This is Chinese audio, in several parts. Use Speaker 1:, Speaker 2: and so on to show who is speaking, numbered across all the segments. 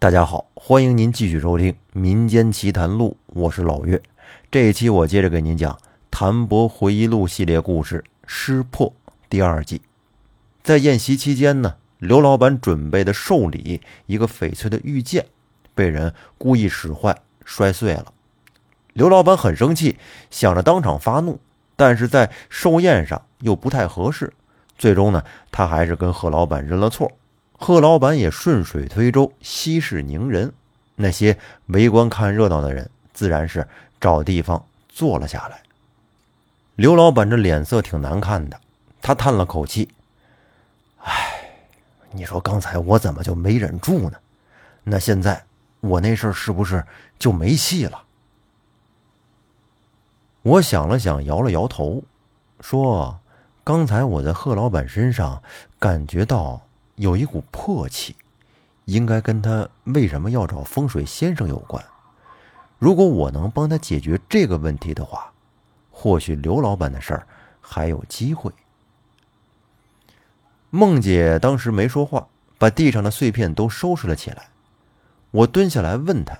Speaker 1: 大家好，欢迎您继续收听《民间奇谈录》，我是老岳。这一期我接着给您讲《谭博回忆录》系列故事《失破》第二季。在宴席期间呢，刘老板准备的寿礼——一个翡翠的玉剑，被人故意使坏，摔碎了。刘老板很生气，想着当场发怒，但是在寿宴上又不太合适。最终呢，他还是跟贺老板认了错。贺老板也顺水推舟，息事宁人。那些围观看热闹的人，自然是找地方坐了下来。刘老板这脸色挺难看的，他叹了口气：“唉，你说刚才我怎么就没忍住呢？那现在我那事儿是不是就没戏了？”我想了想，摇了摇头，说：“刚才我在贺老板身上感觉到……”有一股魄气，应该跟他为什么要找风水先生有关。如果我能帮他解决这个问题的话，或许刘老板的事儿还有机会。孟姐当时没说话，把地上的碎片都收拾了起来。我蹲下来问她：“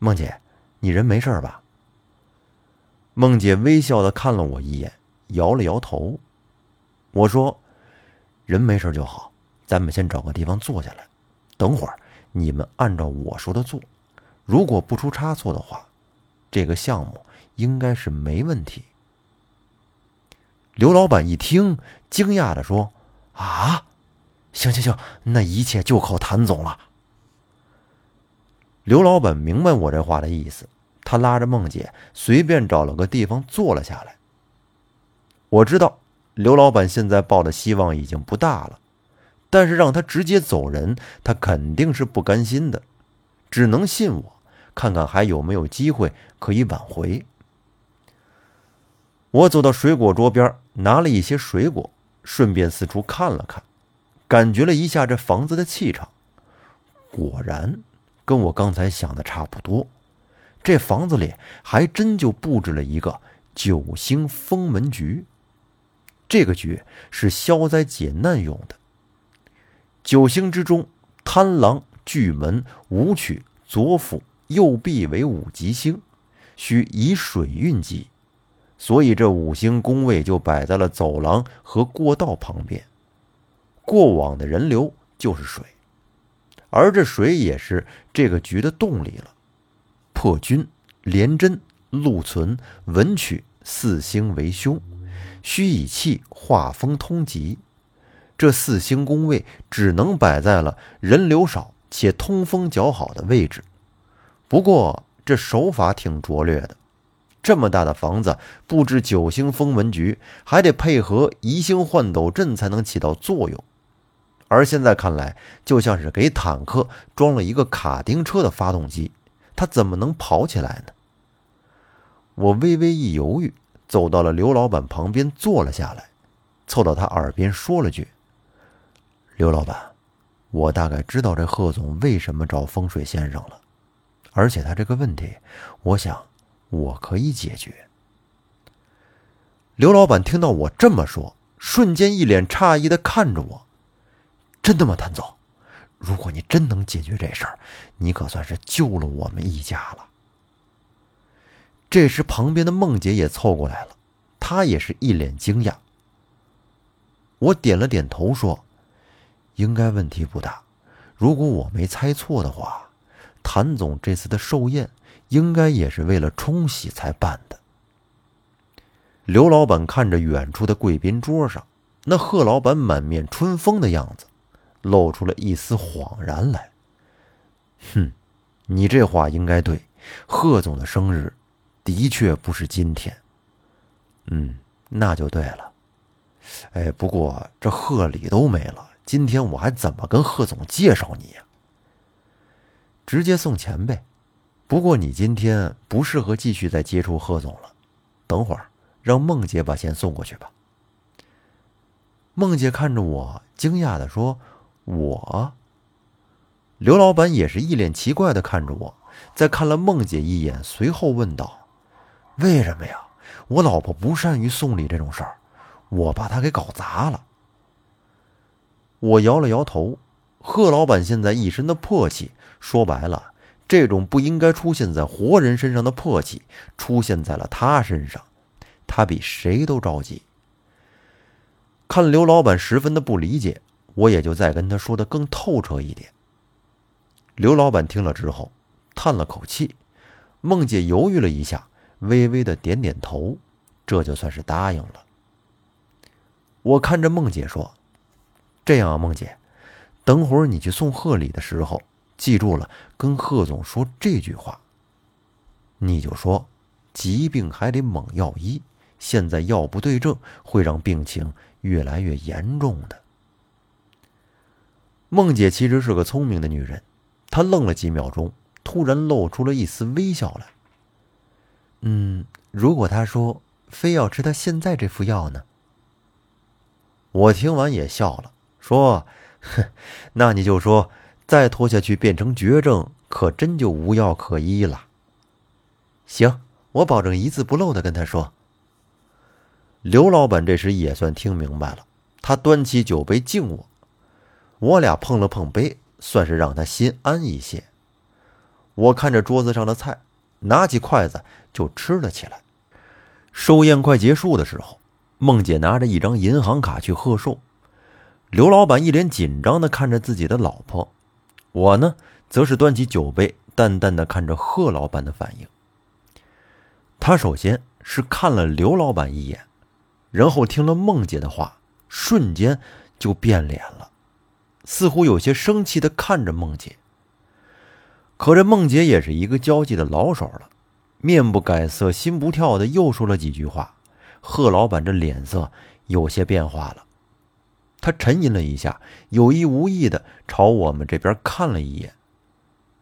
Speaker 1: 孟姐，你人没事吧？”孟姐微笑的看了我一眼，摇了摇头。我说：“人没事就好。”咱们先找个地方坐下来，等会儿你们按照我说的做。如果不出差错的话，这个项目应该是没问题。刘老板一听，惊讶的说：“啊，行行行，那一切就靠谭总了。”刘老板明白我这话的意思，他拉着孟姐随便找了个地方坐了下来。我知道刘老板现在抱的希望已经不大了。但是让他直接走人，他肯定是不甘心的，只能信我，看看还有没有机会可以挽回。我走到水果桌边，拿了一些水果，顺便四处看了看，感觉了一下这房子的气场，果然跟我刚才想的差不多。这房子里还真就布置了一个九星封门局，这个局是消灾解难用的。九星之中，贪狼、巨门、武曲、左辅、右弼为五吉星，需以水运吉，所以这五星宫位就摆在了走廊和过道旁边。过往的人流就是水，而这水也是这个局的动力了。破军、廉贞、禄存、文曲四星为凶，需以气化风通吉。这四星宫位只能摆在了人流少且通风较好的位置。不过这手法挺拙劣的，这么大的房子布置九星封门局，还得配合移星换斗阵才能起到作用。而现在看来，就像是给坦克装了一个卡丁车的发动机，它怎么能跑起来呢？我微微一犹豫，走到了刘老板旁边坐了下来，凑到他耳边说了句。刘老板，我大概知道这贺总为什么找风水先生了，而且他这个问题，我想我可以解决。刘老板听到我这么说，瞬间一脸诧异的看着我：“真的吗，谭总？如果你真能解决这事儿，你可算是救了我们一家了。”这时，旁边的孟姐也凑过来了，她也是一脸惊讶。我点了点头说。应该问题不大。如果我没猜错的话，谭总这次的寿宴应该也是为了冲喜才办的。刘老板看着远处的贵宾桌上，那贺老板满面春风的样子，露出了一丝恍然来。哼，你这话应该对。贺总的生日的确不是今天。嗯，那就对了。哎，不过这贺礼都没了。今天我还怎么跟贺总介绍你呀？直接送钱呗。不过你今天不适合继续再接触贺总了，等会儿让孟姐把钱送过去吧。孟姐看着我，惊讶的说：“我。”刘老板也是一脸奇怪的看着我，再看了孟姐一眼，随后问道：“为什么呀？我老婆不善于送礼这种事儿，我把她给搞砸了。”我摇了摇头，贺老板现在一身的魄气，说白了，这种不应该出现在活人身上的魄气，出现在了他身上，他比谁都着急。看刘老板十分的不理解，我也就再跟他说的更透彻一点。刘老板听了之后，叹了口气。孟姐犹豫了一下，微微的点点头，这就算是答应了。我看着孟姐说：“这样啊，孟姐，等会儿你去送贺礼的时候，记住了，跟贺总说这句话。你就说，疾病还得猛药医，现在药不对症，会让病情。”越来越严重的。孟姐其实是个聪明的女人，她愣了几秒钟，突然露出了一丝微笑来。嗯，如果他说非要吃他现在这副药呢？我听完也笑了，说：“哼，那你就说再拖下去变成绝症，可真就无药可医了。”行，我保证一字不漏的跟他说。刘老板这时也算听明白了，他端起酒杯敬我，我俩碰了碰杯，算是让他心安一些。我看着桌子上的菜，拿起筷子就吃了起来。寿宴快结束的时候，孟姐拿着一张银行卡去贺寿，刘老板一脸紧张的看着自己的老婆，我呢，则是端起酒杯，淡淡的看着贺老板的反应。他首先是看了刘老板一眼。然后听了孟姐的话，瞬间就变脸了，似乎有些生气的看着孟姐。可这孟姐也是一个交际的老手了，面不改色心不跳的又说了几句话。贺老板这脸色有些变化了，他沉吟了一下，有意无意的朝我们这边看了一眼，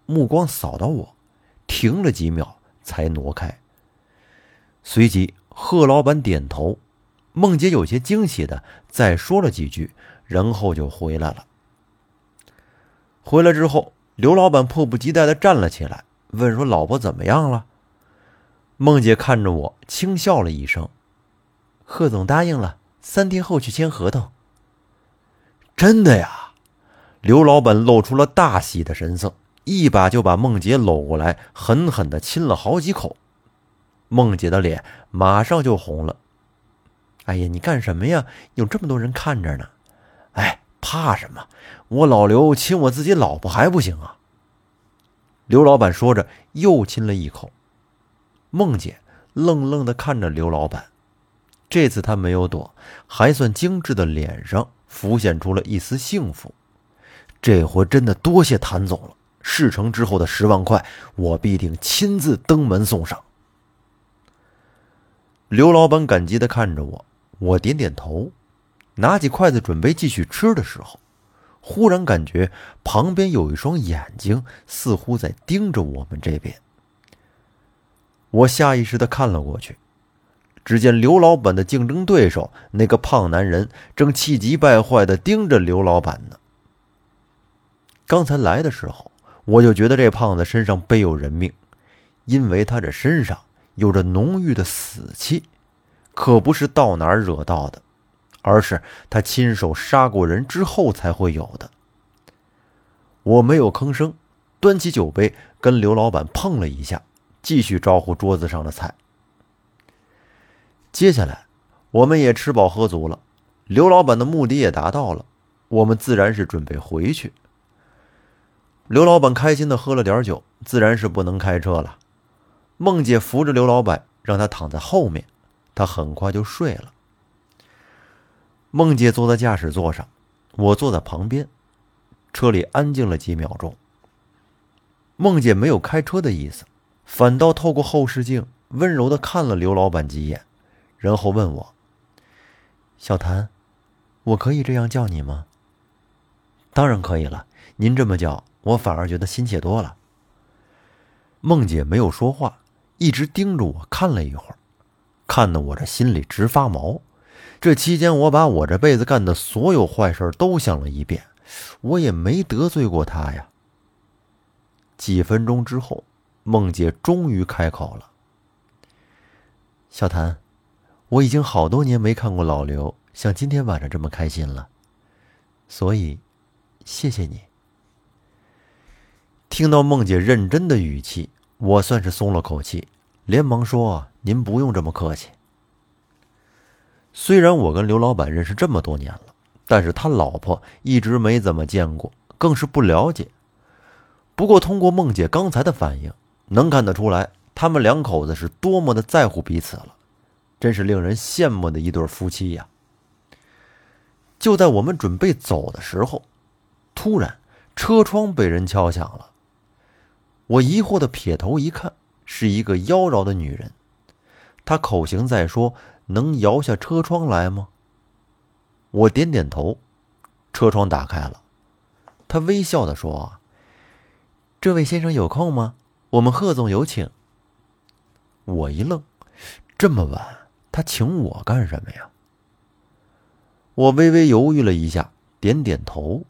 Speaker 1: 目光扫到我，停了几秒才挪开。随即贺老板点头。孟姐有些惊喜的再说了几句，然后就回来了。回来之后，刘老板迫不及待的站了起来，问说：“老婆怎么样了？”孟姐看着我，轻笑了一声：“贺总答应了，三天后去签合同。”真的呀！刘老板露出了大喜的神色，一把就把孟姐搂过来，狠狠的亲了好几口。孟姐的脸马上就红了。哎呀，你干什么呀？有这么多人看着呢。哎，怕什么？我老刘亲我自己老婆还不行啊？刘老板说着，又亲了一口。孟姐愣愣的看着刘老板，这次她没有躲，还算精致的脸上浮现出了一丝幸福。这回真的多谢谭总了，事成之后的十万块，我必定亲自登门送上。刘老板感激的看着我。我点点头，拿起筷子准备继续吃的时候，忽然感觉旁边有一双眼睛，似乎在盯着我们这边。我下意识的看了过去，只见刘老板的竞争对手那个胖男人正气急败坏的盯着刘老板呢。刚才来的时候，我就觉得这胖子身上背有人命，因为他这身上有着浓郁的死气。可不是到哪儿惹到的，而是他亲手杀过人之后才会有的。我没有吭声，端起酒杯跟刘老板碰了一下，继续招呼桌子上的菜。接下来，我们也吃饱喝足了，刘老板的目的也达到了，我们自然是准备回去。刘老板开心的喝了点酒，自然是不能开车了。孟姐扶着刘老板，让他躺在后面。他很快就睡了。孟姐坐在驾驶座上，我坐在旁边，车里安静了几秒钟。孟姐没有开车的意思，反倒透过后视镜温柔的看了刘老板几眼，然后问我：“小谭，我可以这样叫你吗？”“当然可以了，您这么叫，我反而觉得亲切多了。”孟姐没有说话，一直盯着我看了一会儿。看得我这心里直发毛。这期间，我把我这辈子干的所有坏事都想了一遍，我也没得罪过他呀。几分钟之后，孟姐终于开口了：“小谭，我已经好多年没看过老刘像今天晚上这么开心了，所以，谢谢你。”听到梦姐认真的语气，我算是松了口气，连忙说：“您不用这么客气。”虽然我跟刘老板认识这么多年了，但是他老婆一直没怎么见过，更是不了解。不过通过梦姐刚才的反应，能看得出来，他们两口子是多么的在乎彼此了，真是令人羡慕的一对夫妻呀。就在我们准备走的时候，突然车窗被人敲响了。我疑惑的撇头一看，是一个妖娆的女人，她口型在说。能摇下车窗来吗？我点点头，车窗打开了。她微笑的说：“这位先生有空吗？我们贺总有请。”我一愣，这么晚，他请我干什么呀？我微微犹豫了一下，点点头。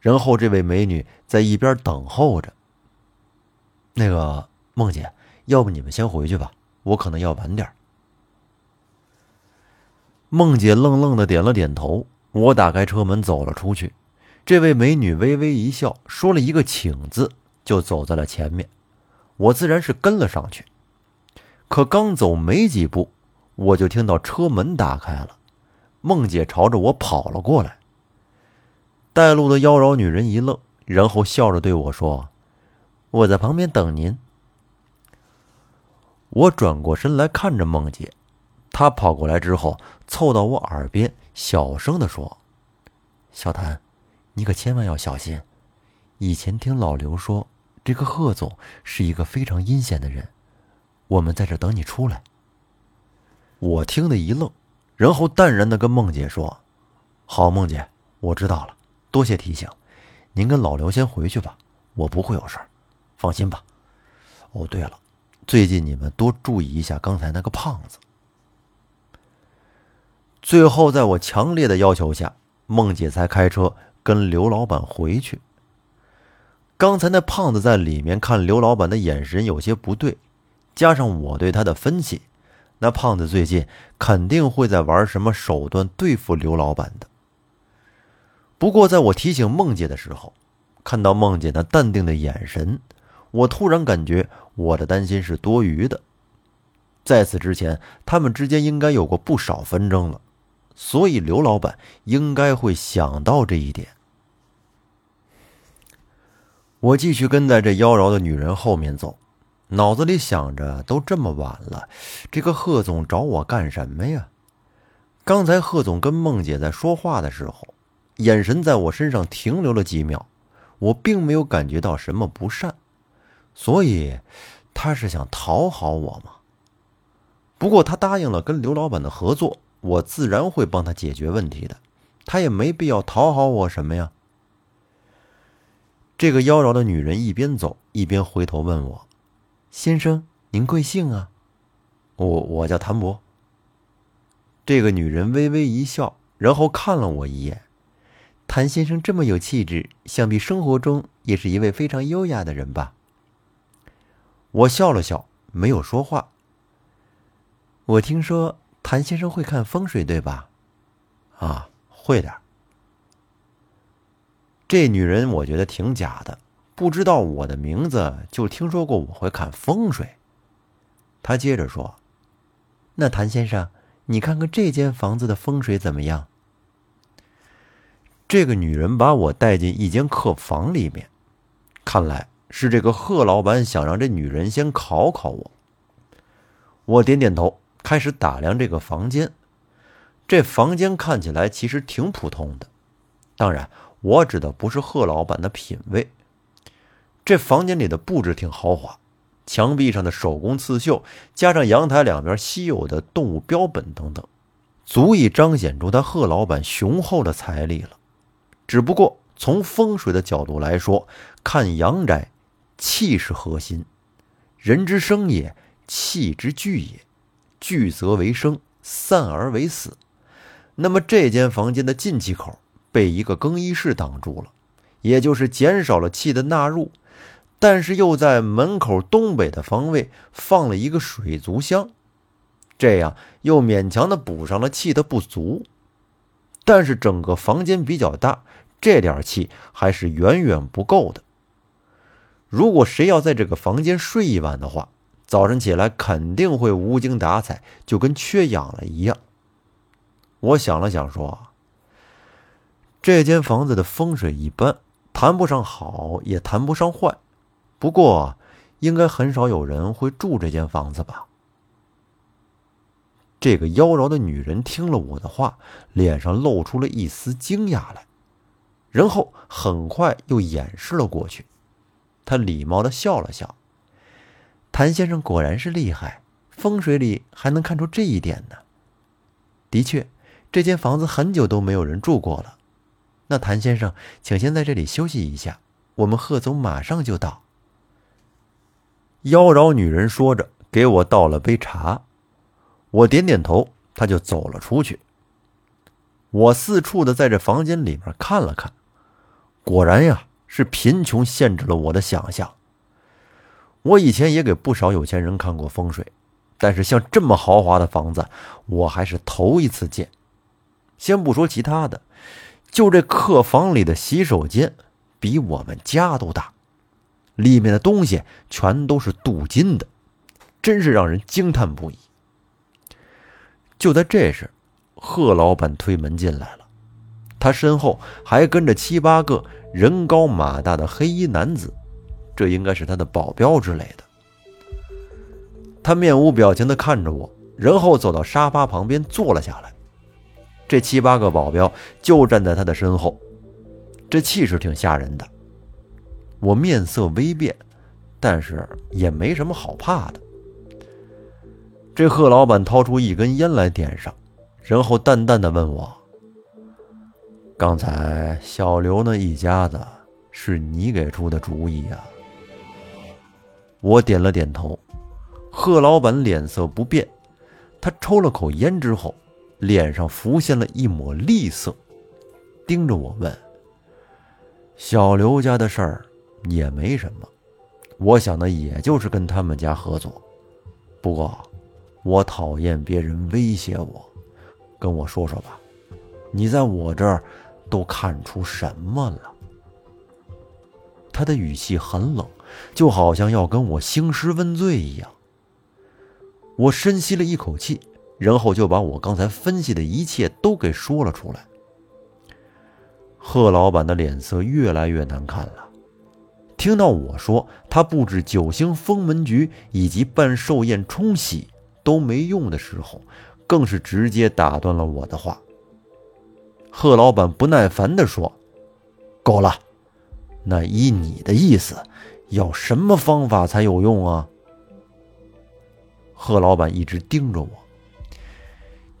Speaker 1: 然后这位美女在一边等候着。那个梦姐，要不你们先回去吧，我可能要晚点。梦姐愣愣的点了点头，我打开车门走了出去。这位美女微微一笑，说了一个“请”字，就走在了前面。我自然是跟了上去。可刚走没几步，我就听到车门打开了，梦姐朝着我跑了过来。带路的妖娆女人一愣，然后笑着对我说：“我在旁边等您。”我转过身来看着梦姐。她跑过来之后，凑到我耳边，小声的说：“小谭，你可千万要小心。以前听老刘说，这个贺总是一个非常阴险的人。我们在这等你出来。”我听得一愣，然后淡然的跟梦姐说：“好，梦姐，我知道了，多谢提醒。您跟老刘先回去吧，我不会有事儿，放心吧。哦，对了，最近你们多注意一下刚才那个胖子。”最后，在我强烈的要求下，孟姐才开车跟刘老板回去。刚才那胖子在里面看刘老板的眼神有些不对，加上我对他的分析，那胖子最近肯定会在玩什么手段对付刘老板的。不过，在我提醒梦姐的时候，看到梦姐那淡定的眼神，我突然感觉我的担心是多余的。在此之前，他们之间应该有过不少纷争了。所以刘老板应该会想到这一点。我继续跟在这妖娆的女人后面走，脑子里想着：都这么晚了，这个贺总找我干什么呀？刚才贺总跟孟姐在说话的时候，眼神在我身上停留了几秒，我并没有感觉到什么不善，所以他是想讨好我吗？不过他答应了跟刘老板的合作。我自然会帮他解决问题的，他也没必要讨好我什么呀。这个妖娆的女人一边走一边回头问我：“先生，您贵姓啊？”“我我叫谭博。”这个女人微微一笑，然后看了我一眼：“谭先生这么有气质，想必生活中也是一位非常优雅的人吧？”我笑了笑，没有说话。我听说。谭先生会看风水，对吧？啊，会点这女人我觉得挺假的，不知道我的名字就听说过我会看风水。他接着说：“那谭先生，你看看这间房子的风水怎么样？”这个女人把我带进一间客房里面，看来是这个贺老板想让这女人先考考我。我点点头。开始打量这个房间，这房间看起来其实挺普通的。当然，我指的不是贺老板的品味。这房间里的布置挺豪华，墙壁上的手工刺绣，加上阳台两边稀有的动物标本等等，足以彰显出他贺老板雄厚的财力了。只不过从风水的角度来说，看阳宅，气是核心，人之生也，气之聚也。聚则为生，散而为死。那么这间房间的进气口被一个更衣室挡住了，也就是减少了气的纳入。但是又在门口东北的方位放了一个水族箱，这样又勉强的补上了气的不足。但是整个房间比较大，这点气还是远远不够的。如果谁要在这个房间睡一晚的话，早晨起来肯定会无精打采，就跟缺氧了一样。我想了想，说：“这间房子的风水一般，谈不上好，也谈不上坏。不过，应该很少有人会住这间房子吧？”这个妖娆的女人听了我的话，脸上露出了一丝惊讶来，然后很快又掩饰了过去。她礼貌的笑了笑。谭先生果然是厉害，风水里还能看出这一点呢。的确，这间房子很久都没有人住过了。那谭先生，请先在这里休息一下，我们贺总马上就到。妖娆女人说着，给我倒了杯茶。我点点头，她就走了出去。我四处的在这房间里面看了看，果然呀，是贫穷限制了我的想象。我以前也给不少有钱人看过风水，但是像这么豪华的房子，我还是头一次见。先不说其他的，就这客房里的洗手间，比我们家都大，里面的东西全都是镀金的，真是让人惊叹不已。就在这时，贺老板推门进来了，他身后还跟着七八个人高马大的黑衣男子。这应该是他的保镖之类的。他面无表情的看着我，然后走到沙发旁边坐了下来。这七八个保镖就站在他的身后，这气势挺吓人的。我面色微变，但是也没什么好怕的。这贺老板掏出一根烟来点上，然后淡淡的问我：“刚才小刘那一家子是你给出的主意呀？”我点了点头，贺老板脸色不变，他抽了口烟之后，脸上浮现了一抹厉色，盯着我问：“小刘家的事儿也没什么，我想的也就是跟他们家合作。不过，我讨厌别人威胁我，跟我说说吧，你在我这儿都看出什么了？”他的语气很冷。就好像要跟我兴师问罪一样。我深吸了一口气，然后就把我刚才分析的一切都给说了出来。贺老板的脸色越来越难看了。听到我说他布置九星封门局以及办寿宴冲喜都没用的时候，更是直接打断了我的话。贺老板不耐烦地说：“够了，那依你的意思。”要什么方法才有用啊？贺老板一直盯着我。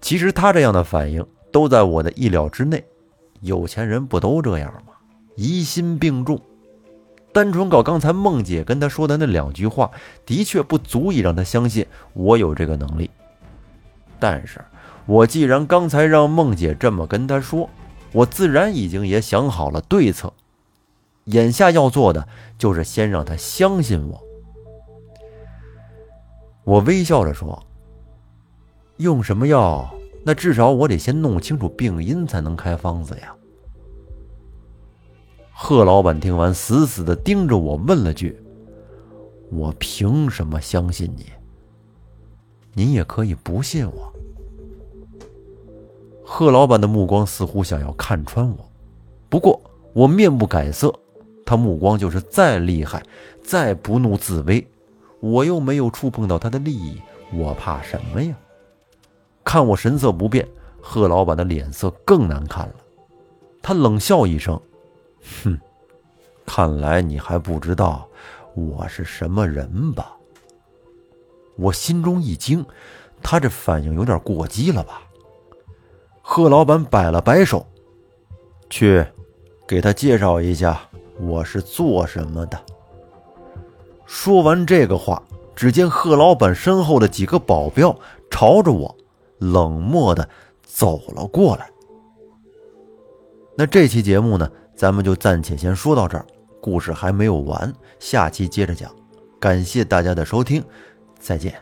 Speaker 1: 其实他这样的反应都在我的意料之内。有钱人不都这样吗？疑心病重。单纯搞刚才孟姐跟他说的那两句话，的确不足以让他相信我有这个能力。但是我既然刚才让孟姐这么跟他说，我自然已经也想好了对策。眼下要做的就是先让他相信我。我微笑着说：“用什么药？那至少我得先弄清楚病因，才能开方子呀。”贺老板听完，死死的盯着我，问了句：“我凭什么相信你？您也可以不信我。”贺老板的目光似乎想要看穿我，不过我面不改色。他目光就是再厉害，再不怒自威，我又没有触碰到他的利益，我怕什么呀？看我神色不变，贺老板的脸色更难看了。他冷笑一声：“哼，看来你还不知道我是什么人吧？”我心中一惊，他这反应有点过激了吧？贺老板摆了摆手：“去，给他介绍一下。”我是做什么的？说完这个话，只见贺老板身后的几个保镖朝着我冷漠的走了过来。那这期节目呢，咱们就暂且先说到这儿，故事还没有完，下期接着讲。感谢大家的收听，再见。